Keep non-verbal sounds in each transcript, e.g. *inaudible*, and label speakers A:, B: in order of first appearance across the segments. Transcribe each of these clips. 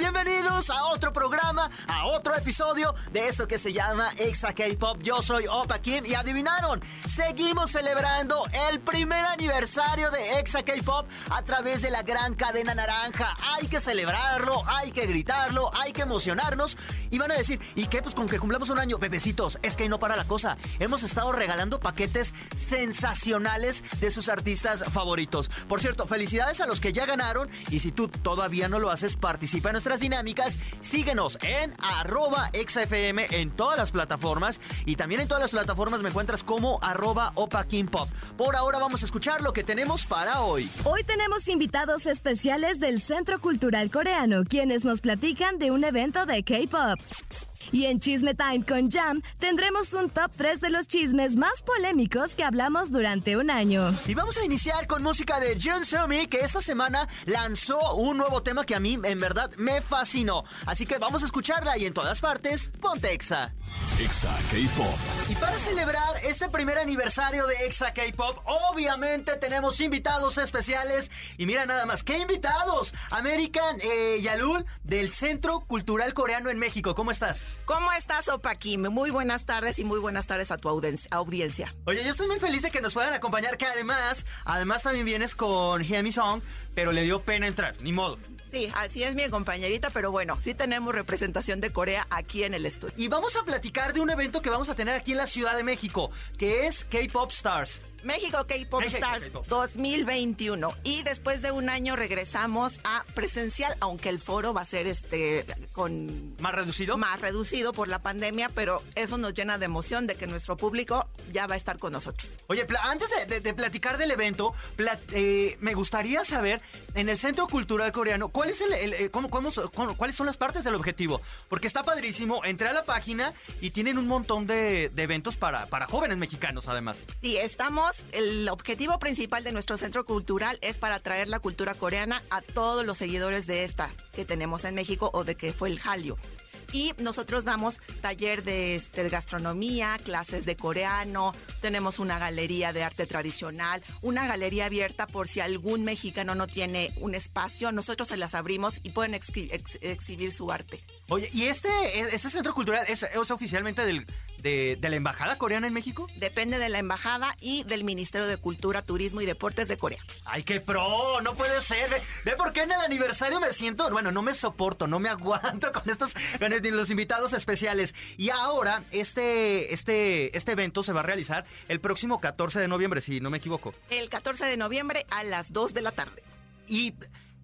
A: Bienvenidos a otro programa, a otro episodio de esto que se llama Exa K-Pop. Yo soy Opa Kim y adivinaron, seguimos celebrando el primer aniversario de Exa K-Pop a través de la gran cadena naranja. Hay que celebrarlo, hay que gritarlo, hay que emocionarnos. Y van a decir, ¿y qué? Pues con que cumplamos un año, bebecitos, es que no para la cosa. Hemos estado regalando paquetes sensacionales de sus artistas favoritos. Por cierto, felicidades a los que ya ganaron y si tú todavía no lo haces, participa en dinámicas. Síguenos en arroba XFM en todas las plataformas y también en todas las plataformas me encuentras como arroba Opa Pop. Por ahora vamos a escuchar lo que tenemos para hoy.
B: Hoy tenemos invitados especiales del Centro Cultural Coreano, quienes nos platican de un evento de K-Pop. Y en Chisme Time con Jam tendremos un top 3 de los chismes más polémicos que hablamos durante un año.
A: Y vamos a iniciar con música de Jun Sumi, que esta semana lanzó un nuevo tema que a mí en verdad me fascinó. Así que vamos a escucharla y en todas partes, ponte Exa.
C: K-Pop.
A: Y para celebrar este primer aniversario de Exa K-Pop, obviamente tenemos invitados especiales. Y mira nada más, ¿qué invitados? American eh, Yalul del Centro Cultural Coreano en México. ¿Cómo estás?
D: ¿Cómo estás, Opa Kim? Muy buenas tardes y muy buenas tardes a tu audiencia.
A: Oye, yo estoy muy feliz de que nos puedan acompañar, que además, además también vienes con Hear Song, pero le dio pena entrar, ni modo.
D: Sí, así es mi compañerita, pero bueno, sí tenemos representación de Corea aquí en el estudio.
A: Y vamos a platicar de un evento que vamos a tener aquí en la Ciudad de México, que es K-Pop Stars.
D: México K-Pop Stars 2021 y después de un año regresamos a presencial, aunque el foro va a ser este con
A: más reducido,
D: más reducido por la pandemia, pero eso nos llena de emoción de que nuestro público ya va a estar con nosotros.
A: Oye, antes de, platicar del evento, eh, me gustaría saber en el Centro Cultural Coreano cuál es el, eh, cómo, cuáles son las partes del objetivo, porque está padrísimo. Entré a la página y tienen un montón de, eventos para para jóvenes mexicanos, además.
D: Sí, estamos el objetivo principal de nuestro centro cultural es para traer la cultura coreana a todos los seguidores de esta que tenemos en México o de que fue el Hallyu y nosotros damos taller de, este, gastronomía, clases de coreano, tenemos una galería de arte tradicional, una galería abierta por si algún mexicano no tiene un espacio, nosotros se las abrimos y pueden exhibir su arte.
A: Oye, ¿y este, este centro cultural es, oficialmente del, de, la Embajada Coreana en México?
D: Depende de la Embajada y del Ministerio de Cultura, Turismo y Deportes de Corea.
A: ¡Ay, qué pro! No puede ser. Ve, ve por qué en el aniversario me siento, bueno, no me soporto, no me *laughs* aguanto con estos los invitados especiales. Y ahora, este, este, este evento se va a realizar el próximo 14 de noviembre, si no me equivoco.
D: El 14 de noviembre a las 2 de la tarde.
A: Y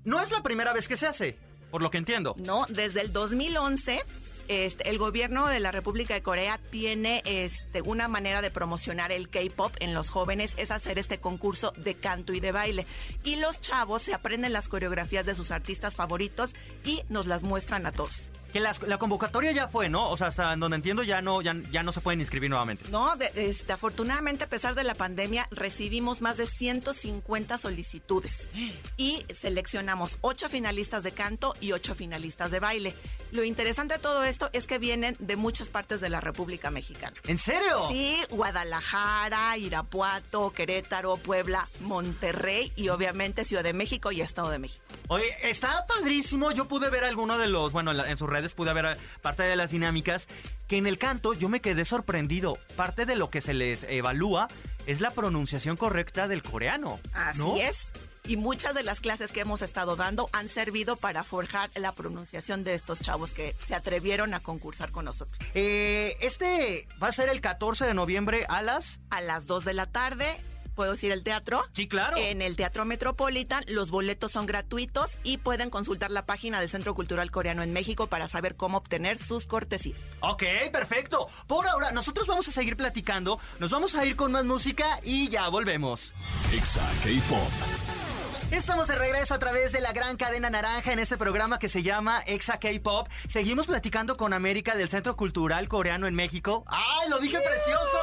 A: no es la primera vez que se hace, por lo que entiendo.
D: No, desde el 2011 este, el gobierno de la República de Corea tiene este, una manera de promocionar el K-pop en los jóvenes, es hacer este concurso de canto y de baile. Y los chavos se aprenden las coreografías de sus artistas favoritos y nos las muestran a todos.
A: Que la convocatoria ya fue, ¿no? O sea, hasta donde entiendo ya no, ya, ya no se pueden inscribir nuevamente.
D: No, este, afortunadamente a pesar de la pandemia recibimos más de 150 solicitudes y seleccionamos 8 finalistas de canto y 8 finalistas de baile. Lo interesante de todo esto es que vienen de muchas partes de la República Mexicana.
A: ¿En serio?
D: Sí, Guadalajara, Irapuato, Querétaro, Puebla, Monterrey y obviamente Ciudad de México y Estado de México.
A: Oye, está padrísimo. Yo pude ver alguno de los, bueno, en, sus redes pude ver parte de las dinámicas. Que en el canto yo me quedé sorprendido. Parte de lo que se les evalúa es la pronunciación correcta del coreano.
D: Así es y muchas de las clases que hemos estado dando han servido para forjar la pronunciación de estos chavos que se atrevieron a concursar con nosotros.
A: Eh, este va a ser el 14 de noviembre a las...
D: A las 2 de la tarde ¿Puedo decir el teatro?
A: Sí, claro.
D: En el Teatro Metropolitan los boletos son gratuitos y pueden consultar la página del Centro Cultural Coreano en México para saber cómo obtener sus cortesías.
A: Ok, perfecto. Por ahora, nosotros vamos a seguir platicando, nos vamos a ir con más música y ya volvemos.
C: Exacto, Pop.
A: Estamos de regreso a través de la gran cadena naranja en este programa que se llama Exa K-Pop. Seguimos platicando con América del Centro Cultural Coreano en México. ¡Ay, lo dije precioso!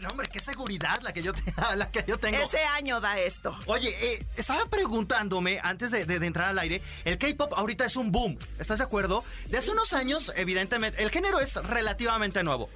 A: no, hombre, qué seguridad la que yo, *laughs* la que yo tengo.
D: Ese año da esto.
A: Oye, eh, estaba preguntándome antes de, de entrar al aire, el K-pop ahorita es un boom, ¿estás de acuerdo? De hace unos años, evidentemente, el género es relativamente nuevo.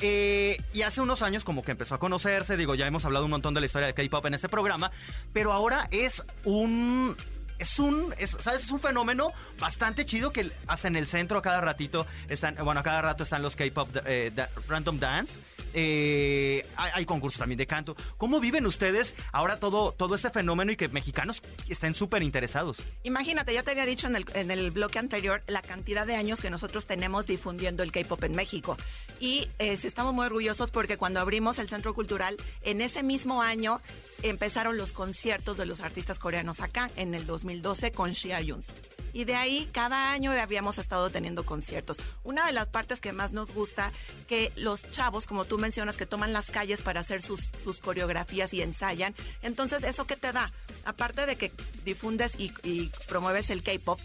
A: Eh, y hace unos años como que empezó a conocerse, digo, ya hemos hablado un montón de la historia de K-Pop en este programa, pero ahora es un es un, ¿sabes? Es un fenómeno bastante chido que hasta en el centro cada ratito están, bueno, cada rato están los K-pop eh, Random Dance. Eh, hay, concursos también de canto. ¿Cómo viven ustedes ahora todo, todo este fenómeno y que mexicanos estén súper interesados?
D: Imagínate, ya te había dicho en el, en el bloque anterior la cantidad de años que nosotros tenemos difundiendo el K-pop en México. Y estamos muy orgullosos porque cuando abrimos el Centro Cultural, en ese mismo año empezaron los conciertos de los artistas coreanos acá, en el 2000 2012 con Shia Yuns. Y de ahí cada año habíamos estado teniendo conciertos. Una de las partes que más nos gusta, que los chavos, como tú mencionas, que toman las calles para hacer sus, sus coreografías y ensayan. Entonces, ¿eso qué te da? Aparte de que difundes y, promueves el K-Pop,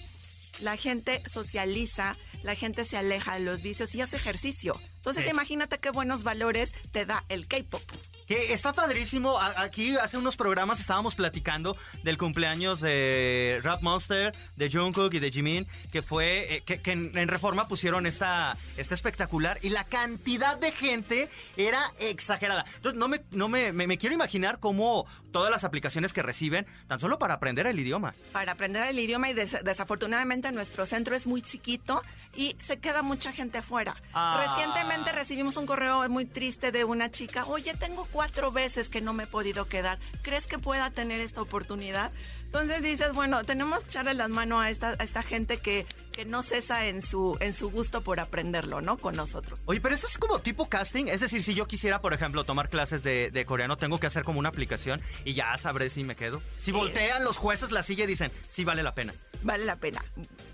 D: la gente socializa, la gente se aleja de los vicios y hace ejercicio. Entonces, imagínate qué buenos valores te da el K-Pop.
A: Que está padrísimo. Aquí hace unos programas estábamos platicando del cumpleaños de Rap Monster, de Jungkook y de Jimin, que fue eh, que, en, Reforma pusieron esta, esta espectacular y la cantidad de gente era exagerada. Entonces no me, no me, me, quiero imaginar cómo todas las aplicaciones que reciben, tan solo para aprender el idioma.
D: Para aprender el idioma y desafortunadamente nuestro centro es muy chiquito y se queda mucha gente afuera. Ah. Recientemente recibimos un correo muy triste de una chica, oye, tengo cuatro veces que no me he podido quedar. ¿Crees que pueda tener esta oportunidad? Entonces dices, bueno, tenemos que echarle las manos a esta, a esta gente que, que no cesa en su, en su gusto por aprenderlo, ¿no? Con nosotros.
A: Oye, pero esto es como tipo casting. Es decir, si yo quisiera, por ejemplo, tomar clases de, coreano, tengo que hacer como una aplicación y ya sabré si me quedo. Si voltean los jueces la silla y dicen, sí vale la pena.
D: Vale la pena.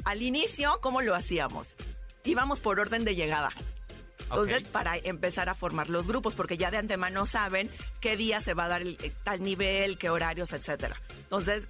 D: Al inicio, ¿cómo lo hacíamos? Íbamos por orden de llegada. Entonces, para empezar a formar los grupos, porque ya de antemano saben qué día se va a dar el, eh, tal nivel, qué horarios, etcétera. Entonces,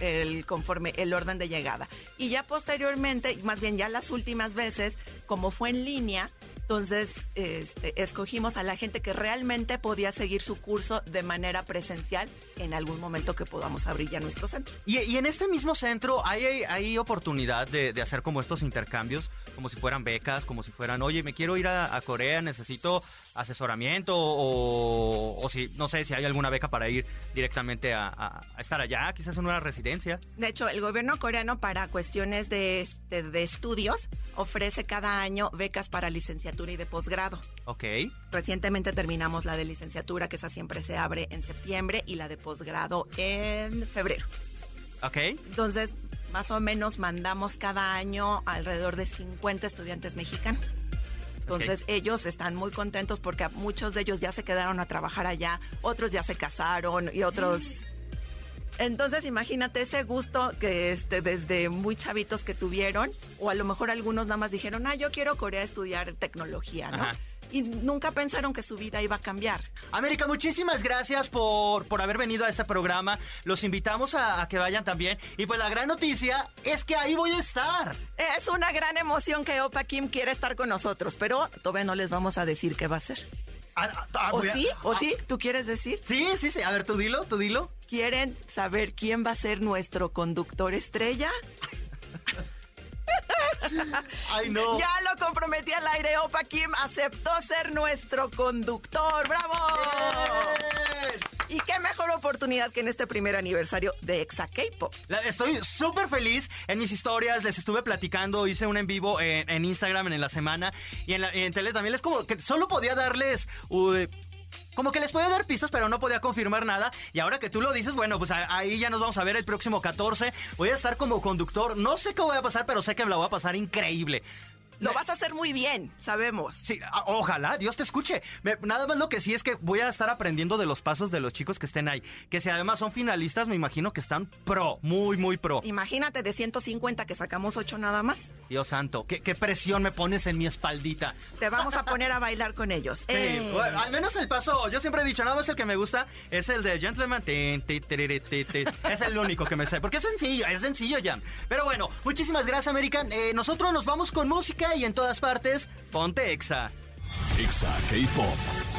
D: el, conforme el orden de llegada. Y ya posteriormente, más bien ya las últimas veces, como fue en línea, entonces, este, escogimos a la gente que realmente podía seguir su curso de manera presencial en algún momento que podamos abrir ya nuestro centro.
A: Y, en este mismo centro hay, hay oportunidad de, hacer como estos intercambios, como si fueran becas, como si fueran, oye, me quiero ir a Corea, necesito asesoramiento o, si, no sé, si hay alguna beca para ir directamente a, estar allá, quizás en una residencia.
D: De hecho, el gobierno coreano para cuestiones de, de, estudios ofrece cada año becas para licenciatura y de posgrado.
A: Ok.
D: Recientemente terminamos la de licenciatura, que esa siempre se abre en septiembre, y la de posgrado en febrero.
A: Ok.
D: Entonces, más o menos mandamos cada año alrededor de 50 estudiantes mexicanos. Entonces ellos están muy contentos porque muchos de ellos ya se quedaron a trabajar allá, otros ya se casaron y otros... Entonces imagínate ese gusto que este, desde muy chavitos que tuvieron, o a lo mejor algunos nada más dijeron, ah, yo quiero Corea estudiar tecnología, ¿no? y nunca pensaron que su vida iba a cambiar.
A: América, muchísimas gracias por, por haber venido a este programa. Los invitamos a, que vayan también. Y pues la gran noticia es que ahí voy a estar.
D: Es una gran emoción que Opa Kim quiere estar con nosotros, pero todavía no les vamos a decir qué va a ser. Ah, ah, ah, ¿O sí? ¿O sí? ¿Tú quieres decir?
A: Sí, sí, sí. A ver, tú dilo, tú dilo.
D: ¿Quieren saber quién va a ser nuestro conductor estrella? *laughs*
A: Ay, no.
D: Ya lo comprometí al aire. Opa Kim aceptó ser nuestro conductor. ¡Bravo! Y qué mejor oportunidad que en este primer aniversario de Exa K-Pop.
A: Estoy súper feliz. En mis historias les estuve platicando, hice un en vivo en, Instagram en la semana y en, la, en tele también. Es como que solo podía darles como que les podía dar pistas, pero no podía confirmar nada. Y ahora que tú lo dices, bueno, pues ahí ya nos vamos a ver el próximo 14. Voy a estar como conductor. No sé qué voy a pasar, pero sé que me la voy a pasar increíble.
D: Lo vas a hacer muy bien, sabemos.
A: Sí, ojalá, Dios te escuche. nada más lo que sí es que voy a estar aprendiendo de los pasos de los chicos que estén ahí. Que si además son finalistas, me imagino que están pro, muy, muy pro.
D: Imagínate de 150 que sacamos 8 nada más.
A: Dios santo, qué, presión me pones en mi espaldita.
D: Te vamos a poner a bailar con ellos.
A: Sí, eh. al menos el paso, yo siempre he dicho, nada más el que me gusta es el de Gentleman. Es el único que me sé, porque es sencillo, es sencillo ya. Pero bueno, muchísimas gracias, American. Eh, nosotros nos vamos con música y en todas partes, ponte Exa.
C: Exa K-Pop.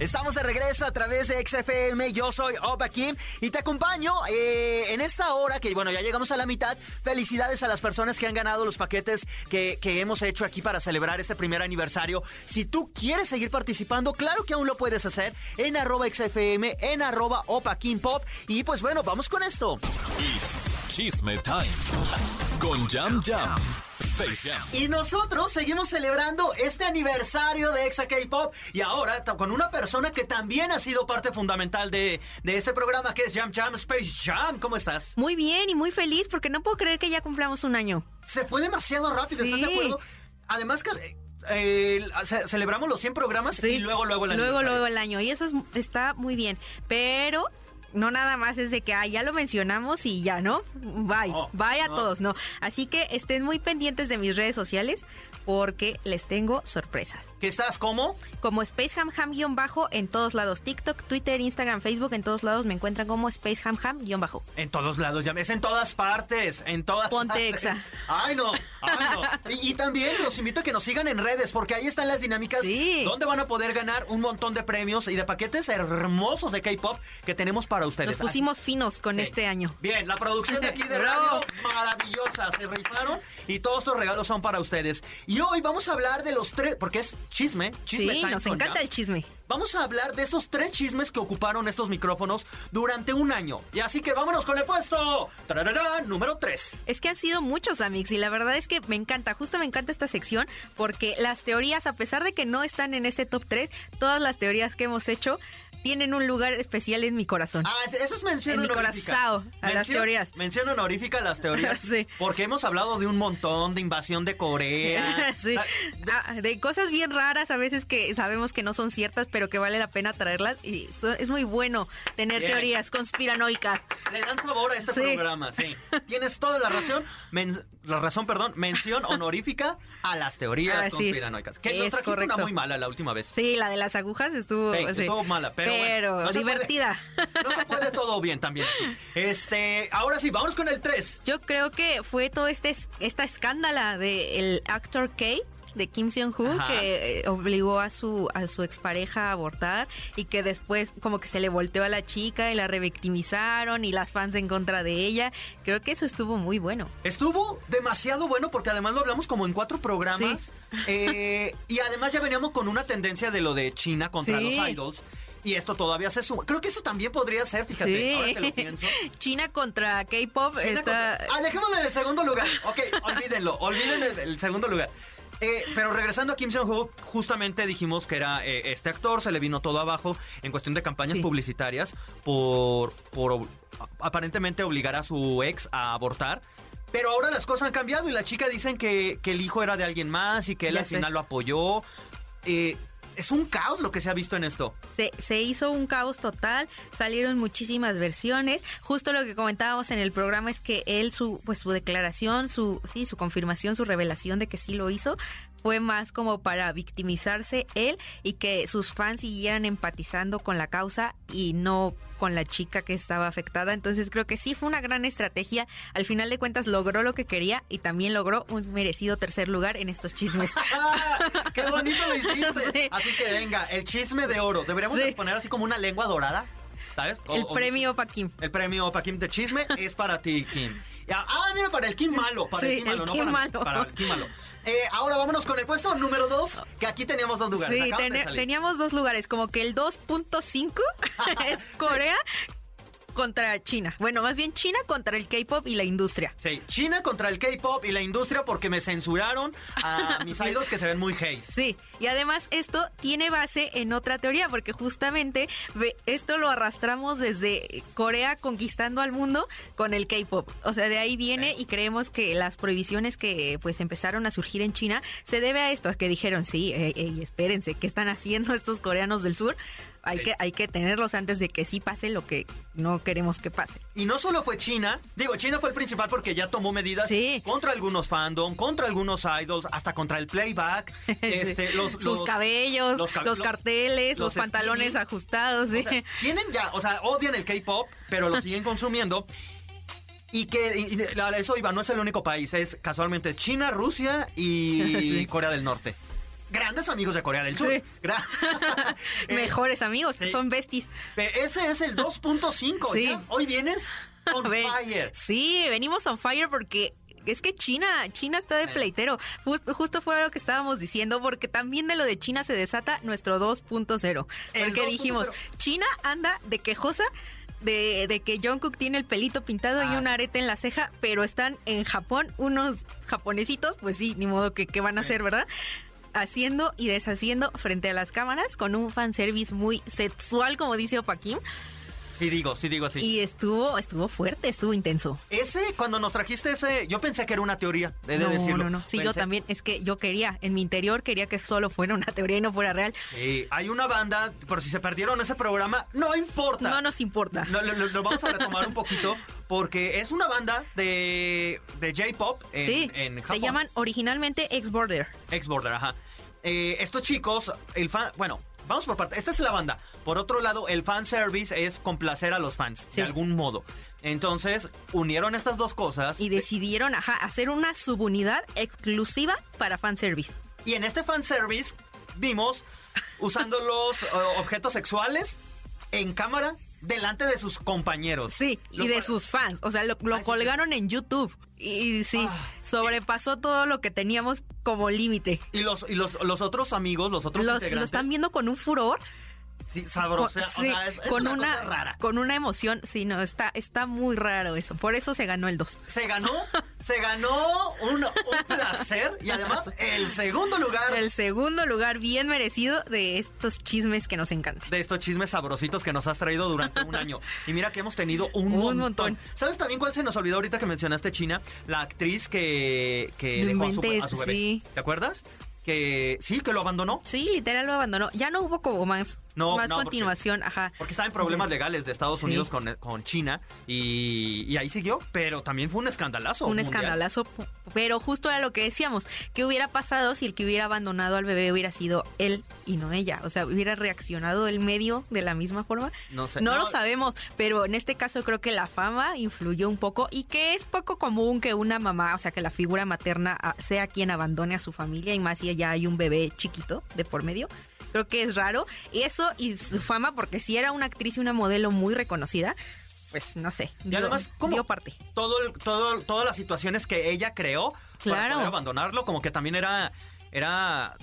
A: Estamos de regreso a través de XFM. Yo soy Opa Kim y te acompaño eh, en esta hora que, bueno, ya llegamos a la mitad. Felicidades a las personas que han ganado los paquetes que, que hemos hecho aquí para celebrar este primer aniversario. Si tú quieres seguir participando, claro que aún lo puedes hacer en arroba XFM, en arroba Opa Kim Pop. Y pues bueno, vamos con esto.
C: It's Chisme Time. Con Jam Jam. Space Jam.
A: Y nosotros seguimos celebrando este aniversario de Exa K-Pop y ahora con una persona que también ha sido parte fundamental de, de este programa que es Jam Jam Space Jam. ¿Cómo estás?
E: Muy bien y muy feliz porque no puedo creer que ya cumplamos un año.
A: Se fue demasiado rápido, ¿estás de acuerdo? Además que eh, ce- celebramos los 100 programas y luego luego el
E: luego,
A: aniversario.
E: luego el año. Y eso es- está muy bien. Pero no nada más es de que ah, ya lo mencionamos y ya, ¿no? Bye.
A: No,
E: Bye a
A: no.
E: todos, ¿no? Así que estén muy pendientes de mis redes sociales porque les tengo sorpresas.
A: ¿Qué estás como?
E: Como SpaceHamHam-bajo en todos lados. TikTok, Twitter, Instagram, Facebook, en todos lados me encuentran como SpaceHamHam-bajo.
A: En todos lados, ya es en todas partes, en todas
E: Ponte
A: partes.
E: exa.
A: Ay, no, ay, no. Y, y también los invito a que nos sigan en redes, porque ahí están las dinámicas
E: Sí.
A: donde van a poder ganar un montón de premios y de paquetes hermosos de K-pop que tenemos para ustedes.
E: Nos pusimos finos con
A: Sí.
E: este año.
A: Bien, la producción de aquí de *laughs* radio, maravillosa, se rifaron y todos estos regalos son para ustedes. Y hoy vamos a hablar de los tres, porque es chisme, chisme
E: Sí,
A: time
E: nos encanta el chisme.
A: Vamos a hablar de esos tres chismes que ocuparon estos micrófonos durante un año. Y así que vámonos con el puesto. Tararara, número 3.
E: Es que han sido muchos, Amix, y la verdad es que me encanta, justo me encanta esta sección, porque las teorías, a pesar de que no están en este top 3, todas las teorías que hemos hecho tienen un lugar especial en mi corazón.
A: Ah, esa es mención
E: En mi
A: honorífica.
E: corazón, a las
A: Mención-
E: teorías.
A: Mención honorífica a las teorías. *laughs*
E: Sí.
A: Porque hemos hablado de un montón de invasión de Corea. *laughs*
E: Sí.
A: Ah,
E: Ah, de cosas bien raras a veces que sabemos que no son ciertas, pero que vale la pena traerlas. Y es muy bueno tener
A: Bien.
E: teorías conspiranoicas.
A: Le dan sabor a este
E: Sí.
A: programa, sí. Tienes toda la razón, men- la razón, perdón, mención honorífica a las teorías
E: es.
A: conspiranoicas. Que nos
E: Es
A: trajiste una
E: correcto.
A: muy mala la última vez.
E: Sí, la de las agujas estuvo,
A: sí. estuvo mala, pero, bueno, no se puede-
E: divertida.
A: no se puede todo bien también. Este, ahora sí, vamos con el 3.
E: Yo creo que fue todo este esta escándala del actor K de Kim Seon-Ho que eh, obligó a su a su expareja a abortar y que después como que se le volteó a la chica y la revictimizaron y las fans en contra de ella. Creo que eso estuvo muy bueno.
A: Estuvo demasiado bueno porque además lo hablamos como en cuatro programas. Eh, y además ya veníamos con una tendencia de lo de China contra
E: Sí.
A: los idols. Y esto todavía se suma. Creo que eso también podría ser, fíjate, ahora que lo pienso. *laughs*
E: China contra K-pop está
A: contra- Ah, dejémoslo en el segundo lugar. Ok, *laughs* olvídenlo, olviden el, el segundo lugar. Eh, pero regresando a Kim Jong-ho, justamente dijimos que era eh, este actor, se le vino todo abajo en cuestión de campañas
E: Sí.
A: publicitarias por, por aparentemente obligar a su ex a abortar. Pero ahora las cosas han cambiado y la chica dicen que, que el hijo era de alguien más y que él
E: Ya
A: al
E: sé.
A: final lo apoyó. Eh, es un caos lo que se ha visto en esto.
E: Se, se hizo un caos total, salieron muchísimas versiones. Justo lo que comentábamos en el programa es que él, su, pues su declaración, su, sí, su confirmación, su revelación de que sí lo hizo, fue más como para victimizarse él y que sus fans siguieran empatizando con la causa y no con la chica que estaba afectada. Entonces creo que sí fue una gran estrategia. Al final de cuentas logró lo que quería y también logró un merecido tercer lugar en estos chismes. *laughs*
A: ¡Ah! ¡Qué bonito lo *laughs* hiciste!
E: Sí.
A: Así que venga, el chisme de oro. Deberíamos
E: Sí.
A: poner así como una lengua dorada, ¿sabes? O-
E: el premio pa' Kim.
A: El premio para Kim de chisme es para ti, Kim. Ya, *laughs* Ah, mira, para el Kim malo. Para
E: Sí,
A: el Kim malo,
E: el
A: no
E: Kim
A: para,
E: malo.
A: para el Kim malo. Eh, ahora vámonos con el puesto número 2, que aquí teníamos dos lugares.
E: Sí, teníamos dos lugares, como que el 2.5 *laughs* es *laughs* Corea contra China. Bueno, más bien China contra el K-pop y la industria.
A: Sí, China contra el K-pop y la industria porque me censuraron a *laughs* mis idols que se ven muy haze.
E: Sí, y además esto tiene base en otra teoría, porque justamente esto lo arrastramos desde Corea conquistando al mundo con el K-pop. O sea, de ahí viene y creemos que las prohibiciones que pues empezaron a surgir en China se debe a esto, a que dijeron, sí, ey, ey, espérense, ¿qué están haciendo estos coreanos del sur? Hay,
A: Sí.
E: que, hay que tenerlos antes de que sí pase lo que no queremos que pase.
A: Y no solo fue China, digo, China fue el principal porque ya tomó medidas
E: Sí.
A: contra algunos fandom, contra algunos idols, hasta contra el playback. *laughs* este, los,
E: Sus
A: los-
E: cabellos,
A: los
E: los,
A: ca- lo-
E: carteles,
A: los
E: los, pantalones
A: skinny.
E: ajustados. Sí.
A: O sea, tienen ya, o sea, odian el K-pop, pero lo siguen consumiendo. Y que y- eso iba, no es el único país, es casualmente es China, Rusia y *laughs*
E: Sí.
A: Corea del Norte. Grandes amigos de Corea del Sur.
E: Sí. *laughs* *laughs*
A: Eh,
E: Mejores amigos,
A: sí.
E: son besties.
A: pe- ese es el 2.5.
E: Sí.
A: ¿ya? Hoy vienes *laughs* on
E: Ven-
A: fire.
E: Sí, venimos on fire porque es que China, China está de pleitero. Justo, justo fue lo que estábamos diciendo, porque también de lo de China se desata nuestro 2.0.
A: El
E: Porque
A: 2.0.
E: dijimos, China anda de quejosa. De, de que Jungkook tiene el pelito pintado y
A: Ah,
E: un arete en la ceja, pero están en Japón unos japonesitos, pues sí, ni modo que qué van a
A: Sí.
E: hacer, ¿verdad? Haciendo y deshaciendo frente a las cámaras con un fanservice muy sexual, como dice Opa Kim.
A: Sí digo, sí digo así.
E: Y estuvo, estuvo fuerte, estuvo intenso.
A: Ese, cuando nos trajiste ese, yo pensé que era una teoría, he de
E: no,
A: decirlo.
E: no, no. Sí, yo también. Es que yo quería, en mi interior quería que solo fuera una teoría y no fuera real.
A: Sí, hay una banda, por si se perdieron ese programa, no importa.
E: No nos importa.
A: Lo, lo- lo- lo vamos a retomar un poquito porque es una banda de, de J-pop en,
E: sí,
A: en Japón.
E: se llaman originalmente Ex-Border.
A: Ex-Border, ajá. Eh, estos chicos, el fan, bueno, vamos por parte. Esta es la banda. Por otro lado, el fan service es complacer a los fans
E: Sí.
A: de algún modo. Entonces, unieron estas dos cosas.
E: Y decidieron ajá, hacer una subunidad exclusiva para fanservice.
A: Y en este fanservice vimos usando *laughs* los eh, objetos sexuales en cámara delante de sus compañeros.
E: Sí, y de sus fans. O sea, lo, lo
A: Ay, sí,
E: colgaron en YouTube. Y sí,
A: Ah.
E: sobrepasó todo lo que teníamos como límite.
A: Y los, y los, los otros amigos, los otros
E: Los,
A: integrantes.
E: lo están viendo con un furor.
A: Sí,
E: Con,
A: sabroso. o
E: sí,
A: sea, es, es
E: con
A: una,
E: una,
A: cosa rara.
E: con una emoción. Sí, no, está, está muy raro eso. Por eso se ganó el 2.
A: Se ganó, se ganó un, un placer y además el segundo lugar
E: El segundo lugar bien merecido de estos chismes que nos encantan.
A: de estos chismes sabrositos que nos has traído durante un año. Y mira que hemos tenido un,
E: Un
A: montón.
E: montón.
A: ¿Sabes también cuál se nos olvidó ahorita que mencionaste China? La actriz que, que dejó a su, a su bebé.
E: sí.
A: ¿Te acuerdas? Que sí, que lo abandonó.
E: Sí, literal lo abandonó. Ya no hubo como más,
A: No,
E: más
A: no, porque-
E: continuación, ajá.
A: Porque estaba en problemas legales de Estados
E: Sí.
A: Unidos con, con China y, y ahí siguió, pero también fue un escandalazo.
E: Un
A: mundial.
E: escandalazo, pero justo era lo que decíamos, ¿qué hubiera pasado si el que hubiera abandonado al bebé hubiera sido él y no ella? O sea, hubiera reaccionado el medio de la misma forma.
A: No sé.
E: No,
A: No,
E: lo sabemos, pero en este caso creo que la fama influyó un poco y que es poco común que una mamá, o sea, que la figura materna ah, sea quien abandone a su familia y más si ya hay un bebé chiquito de por medio. Creo que es raro. Y eso y su fama, porque si era una actriz y una modelo muy reconocida, pues no sé.
A: Y
E: dio-
A: además, ¿cómo?
E: dio parte.
A: todo, el- todo, todas las situaciones que ella creó para poder abandonarlo, como que también era, era,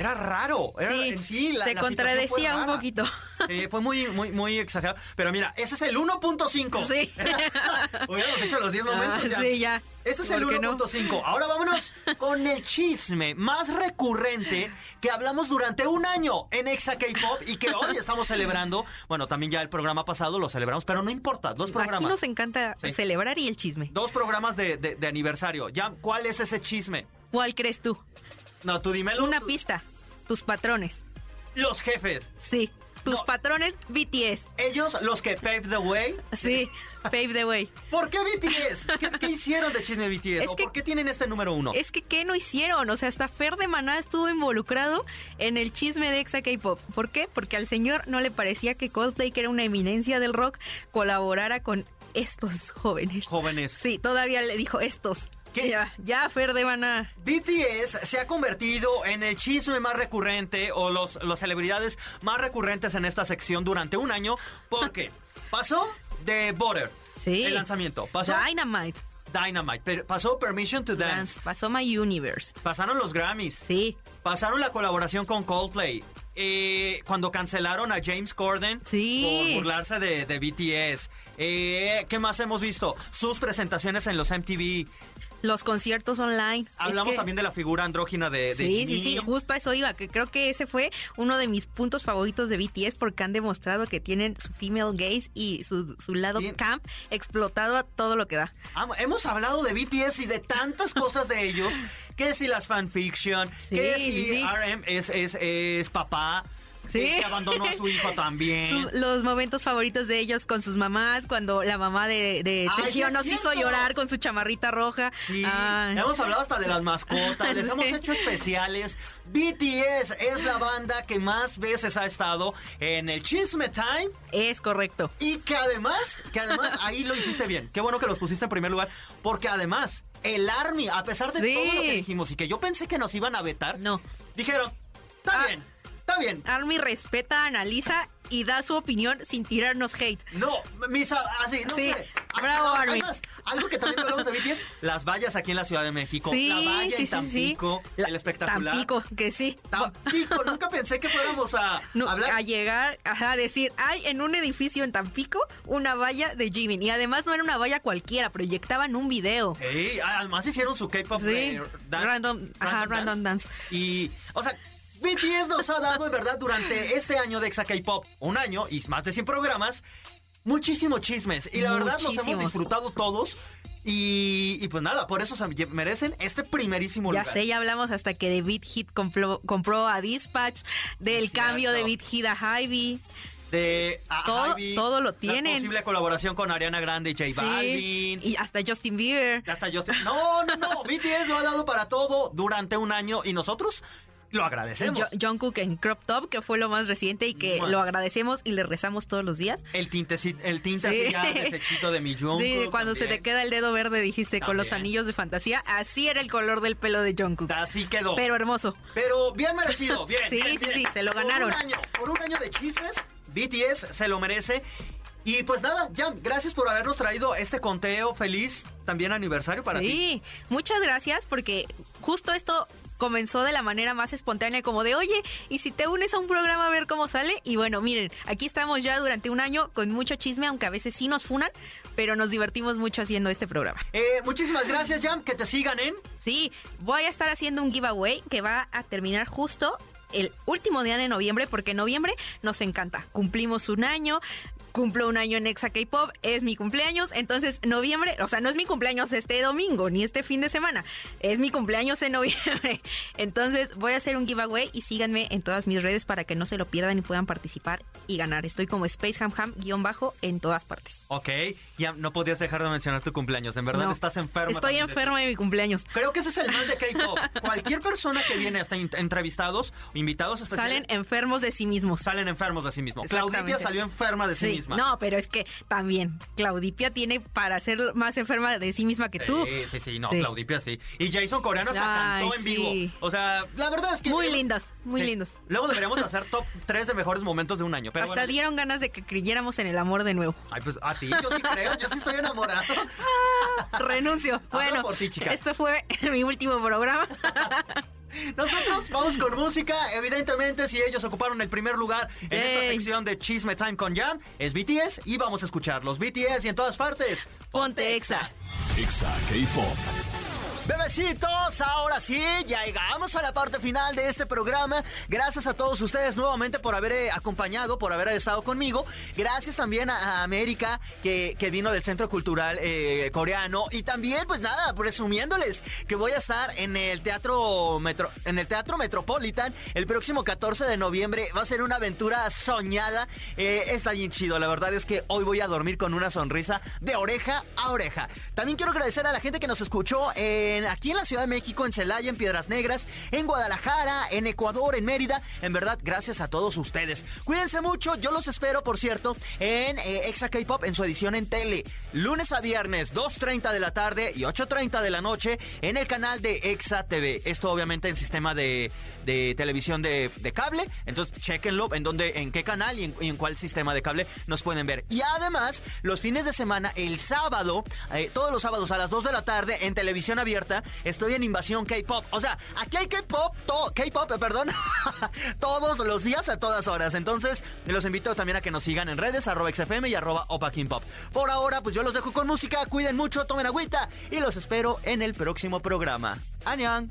A: era raro. Era,
E: Sí,
A: sí, la-
E: se
A: la
E: contradecía un poquito.
A: Sí, fue muy, muy, muy exagerado. Pero mira, ese es el 1.5.
E: Sí. *laughs*
A: Hubiéramos hecho los 10 momentos
E: Ah,
A: ya.
E: sí, ya.
A: Este es el
E: ¿Por qué no?
A: 1.5. Ahora vámonos con el chisme más recurrente que hablamos durante un año en Exa K-Pop y que hoy estamos celebrando. Bueno, también ya el programa pasado lo celebramos, pero no importa. Dos
E: Aquí
A: programas.
E: nos encanta
A: Sí.
E: celebrar y el chisme.
A: Dos programas de, de- de aniversario. Ya, ¿cuál es ese chisme?
E: ¿Cuál crees tú?
A: No, tú dímelo.
E: Una pista. Tus patrones.
A: Los jefes.
E: Sí. Tus
A: No.
E: patrones BTS.
A: Ellos, los que pave the way.
E: Sí. Pave the way.
A: ¿Por qué BTS? ¿Qué, qué hicieron de chisme BTS?
E: Es
A: ¿O
E: que-
A: por qué tienen este número uno?
E: Es que ¿qué no hicieron? O sea, hasta Fer de Maná estuvo involucrado en el chisme de Exa K-Pop. ¿Por qué? Porque al señor no le parecía que Coldplay, que era una eminencia del rock, colaborara con estos jóvenes.
A: Jóvenes.
E: Sí, todavía le dijo estos.
A: ¿Qué?
E: Ya, ya, Fer de Maná.
A: BTS se ha convertido en el chisme más recurrente o los, las celebridades más recurrentes en esta sección durante un año porque *laughs* pasó de Butter,
E: Sí.
A: el lanzamiento, pasó
E: Dynamite.
A: Dynamite, per- pasó Permission to Dance,
E: Dance. Pasó My Universe.
A: pasaron los Grammys,
E: Sí.
A: pasaron la colaboración con Coldplay, eh, cuando cancelaron a James Corden
E: Sí.
A: por burlarse de, de BTS, eh, ¿qué más hemos visto? Sus presentaciones en los MTV,
E: Los conciertos online.
A: hablamos
E: Es que-
A: también de la figura andrógina de, de
E: Sí, sí, sí, justo a eso iba, que creo que ese fue uno de mis puntos favoritos de BTS porque han demostrado que tienen su female gaze y su, su lado
A: Bien.
E: camp explotado a todo lo que da.
A: Am- Hemos hablado de BTS y de tantas cosas de ellos, que si las fanfiction,
E: Sí,
A: que si
E: sí, sí.
A: RM es, es, es papá,
E: Sí.
A: que se abandonó a su hijo *laughs* también.
E: Sus- los momentos favoritos de ellos con sus mamás, cuando la mamá de, de
A: Ay, sí
E: Sergio
A: es
E: nos hizo llorar con su chamarrita roja.
A: Sí,
E: Ay.
A: hemos hablado hasta de las mascotas, *laughs* les
E: Sí.
A: hemos hecho especiales. BTS es la banda que más veces ha estado en el Chisme Time
E: Es correcto.
A: y que además, que además *laughs* ahí lo hiciste bien. Qué bueno que los pusiste en primer lugar, porque además el Army, a pesar de
E: Sí.
A: todo lo que dijimos y que yo pensé que nos iban a vetar,
E: No.
A: dijeron, Está
E: Ah.
A: bien, está bien.
E: Army respeta, analiza y da su opinión sin tirarnos hate.
A: No, misa, así, no
E: Sí,
A: sé.
E: bravo,
A: Ah,
E: Army.
A: Además, algo que también hablamos de BTS, las vallas aquí en la Ciudad de México.
E: Sí,
A: la valla
E: sí,
A: en Tampico,
E: sí.
A: El espectacular.
E: Tampico, que sí.
A: Tampico, nunca pensé que fuéramos a
E: No,
A: hablar.
E: a llegar a decir, hay en un edificio en Tampico una valla de Jimin. Y además no era una valla cualquiera, proyectaban un video.
A: Sí, además hicieron su K-pop
E: Sí,
A: eh, dan-
E: random, ajá, random dance.
A: Y, o sea, BTS nos ha dado, en verdad, durante este año de Exa K-pop, un año y más de 100 programas, muchísimos chismes. Y la verdad nos hemos
E: Muchísimos.
A: disfrutado todos. Y, y pues nada, por eso se merecen este primerísimo
E: Ya
A: lugar.
E: sé, ya hablamos hasta que de Beat Hit compró, compró a Dispatch, del
A: Es
E: cambio de. Beat Hit a Ivy.
A: de a
E: Todo-
A: Ivy,
E: todo lo
A: La
E: tienen.
A: posible colaboración con Ariana Grande y J Balvin.
E: y hasta Justin Bieber.
A: Hasta Justin. No, no, no. *laughs* BTS lo ha dado para todo durante un año y nosotros lo agradecemos.
E: Jo- Jungkook en Crop Top, que fue lo más reciente y que lo agradecemos y le rezamos todos los días.
A: El tinte, sí- el tinte
E: Sí.
A: así ya desechito de mi Jungkook.
E: Sí, cuando se te queda el dedo verde, dijiste, con los anillos de fantasía, así era el color del pelo de Jungkook.
A: Así quedó.
E: Pero hermoso.
A: Pero bien merecido, *laughs* bien.
E: Sí,
A: bien,
E: sí,
A: bien.
E: sí, se lo
A: Por
E: ganaron.
A: un año, por un año de chismes, BTS se lo merece. Y pues nada, Jam, gracias por habernos traído este conteo feliz, también aniversario para ti.
E: Sí, muchas gracias porque justo esto comenzó de la manera más espontánea como de, oye, ¿y si te unes a un programa a ver cómo sale? Y bueno, miren, aquí estamos ya durante un año con mucho chisme, aunque a veces sí nos funan, pero nos divertimos mucho haciendo este programa.
A: Eh, muchísimas gracias, Jam, que te sigan en...
E: Sí, voy a estar haciendo un giveaway que va a terminar justo el último día de noviembre, porque en noviembre nos encanta. Cumplimos un año. Cumplo un año en Exa K-Pop, es mi cumpleaños, entonces noviembre, o sea, no es mi cumpleaños este domingo ni este fin de semana, es mi cumpleaños en noviembre. *laughs* Entonces voy a hacer un giveaway y síganme en todas mis redes para que no se lo pierdan y puedan participar y ganar. Estoy como SpaceHamHam guion bajo en todas partes.
A: Ok, ya no podías dejar de mencionar tu cumpleaños, en verdad
E: No,
A: estás enferma.
E: Estoy
A: de-
E: enferma de mi cumpleaños.
A: Creo que ese es el mal de *laughs* K-pop. Cualquier persona que viene hasta entrevistados o invitados especiales
E: Salen enfermos de sí mismos.
A: salen enfermos de sí mismo.
E: Exactamente.
A: Claudipia salió enferma de sí,
E: Sí,
A: misma.
E: No, pero es que también Claudipia tiene para ser más enferma de sí misma que tú.
A: Sí, sí, sí, no,
E: Sí.
A: Claudipia sí. Y Jason Coreano hasta
E: Ay,
A: cantó en
E: sí.
A: vivo. O sea, la verdad es que.
E: Muy lindas, muy lindos.
A: Luego deberíamos de hacer top 3 de mejores momentos de un año. Pero
E: Hasta
A: bueno,
E: dieron ganas de que creyéramos en el amor de nuevo.
A: Ay, pues a ti, yo sí creo, yo sí estoy enamorado.
E: Renuncio. Bueno,
A: por ti, chica.
E: esto fue mi último programa. *laughs*
A: Nosotros vamos con música. Evidentemente, si ellos ocuparon el primer lugar en esta sección de Chisme Time con Jam, es BTS y vamos a escucharlos. BTS y en todas partes.
E: Ponte exa.
C: Exa K-Pop.
A: Bebecitos, ahora sí, ya llegamos a la parte final de este programa. Gracias a todos ustedes nuevamente por haber eh, acompañado, por haber estado conmigo. Gracias también a, América, que, que vino del Centro Cultural eh, Coreano. Y también, pues nada, presumiéndoles que voy a estar en el Teatro, Metro, en el teatro Metropolitan el próximo 14 de noviembre. Va a ser una aventura soñada. Eh, está bien chido, la verdad es que hoy voy a dormir con una sonrisa de oreja a oreja. También quiero agradecer a la gente que nos escuchó en, aquí en la Ciudad de México, en Celaya, en Piedras Negras, en Guadalajara, en Ecuador, en Mérida. En verdad, gracias a todos ustedes. Cuídense mucho, yo los espero, por cierto, en eh, Exa K-Pop en su edición en tele. Lunes a viernes, 2.30 de la tarde y 8.30 de la noche en el canal de Exa TV. Esto obviamente en sistema de, de televisión de, cable. Entonces, chequenlo en dónde, en qué canal y en, y en cuál sistema de cable nos pueden ver. Y además, los fines de semana, el sábado, eh, todos los sábados a las 2 de la tarde en televisión abierta, estoy en Invasión K-Pop. O sea, aquí hay K-Pop, K-Pop, eh, perdón, *laughs* todos los días a todas horas. Entonces, los invito también a que nos sigan en redes, arroba XFM y arroba Opa. Por ahora, pues yo los dejo con música, cuiden mucho, tomen agüita y los espero en el próximo programa. ¡Añan!